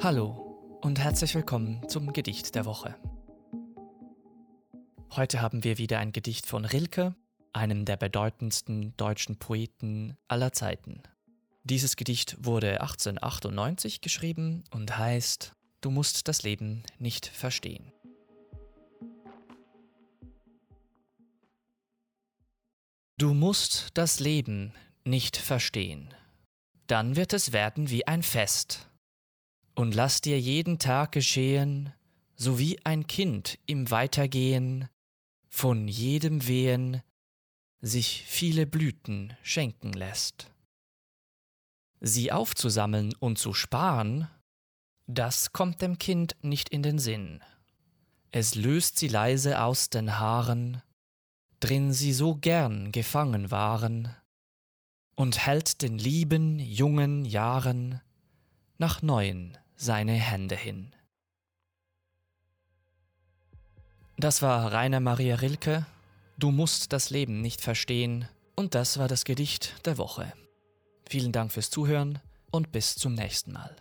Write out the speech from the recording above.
Hallo und herzlich willkommen zum Gedicht der Woche. Heute haben wir wieder ein Gedicht von Rilke, einem der bedeutendsten deutschen Poeten aller Zeiten. Dieses Gedicht wurde 1898 geschrieben und heißt Du musst das Leben nicht verstehen. Du musst das Leben nicht verstehen, dann wird es werden wie ein Fest. Und lass dir jeden Tag geschehen, so wie ein Kind im Weitergehen, von jedem Wehen sich viele Blüten schenken lässt. Sie aufzusammeln und zu sparen, das kommt dem Kind nicht in den Sinn. Es löst sie leise aus den Haaren, drin sie so gern gefangen waren, und hält den lieben jungen Jahren nach neuen seine Hände hin. Das war Rainer Maria Rilke, Du musst das Leben nicht verstehen, und das war das Gedicht der Woche. Vielen Dank fürs Zuhören und bis zum nächsten Mal.